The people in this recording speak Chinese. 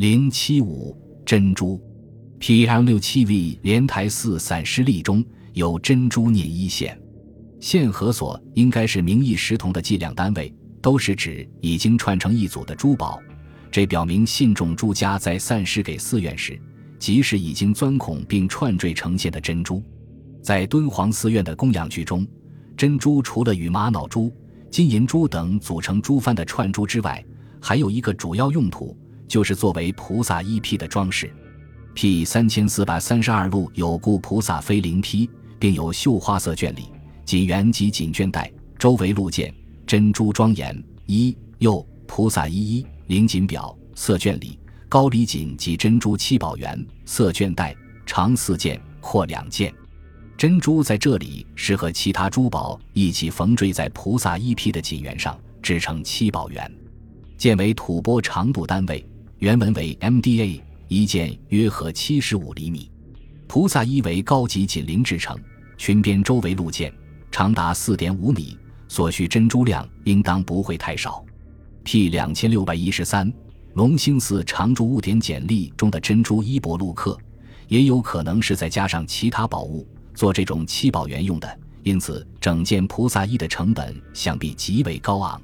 零七五珍珠，P.M. 六七 V 莲台寺散失例中有珍珠念一线，线和所应该是名义实铜的计量单位，都是指已经串成一组的珠宝。这表明信众朱家在散失给寺院时，即是已经钻孔并串缀成线的珍珠。在敦煌寺院的供养具中，珍珠除了与玛瑙珠、金银珠等组成珠幡的串珠之外，还有一个主要用途，就是作为菩萨衣披的装饰。P 三千四百三十二路有故菩萨飞灵披，并有绣花色卷里、锦缘及锦绢带，周围露见珍珠庄严。一右菩萨衣衣。绫锦表、色绢里、高里锦及珍珠七宝圆、色绢带，长四件，或两件。珍珠在这里是和其他珠宝一起缝缀在菩萨衣披的锦缘上，制成七宝圆。件为吐蕃长度单位，原文为 MDA，一件约合七十五厘米。菩萨衣为高级锦绫制成，裙边周围露件，长达四点五米，所需珍珠量应当不会太少。P 两千六百一十三，龙兴寺常住物典简历中的珍珠衣博陆克，也有可能是再加上其他宝物做这种七宝圆用的，因此整件菩萨衣的成本想必极为高昂。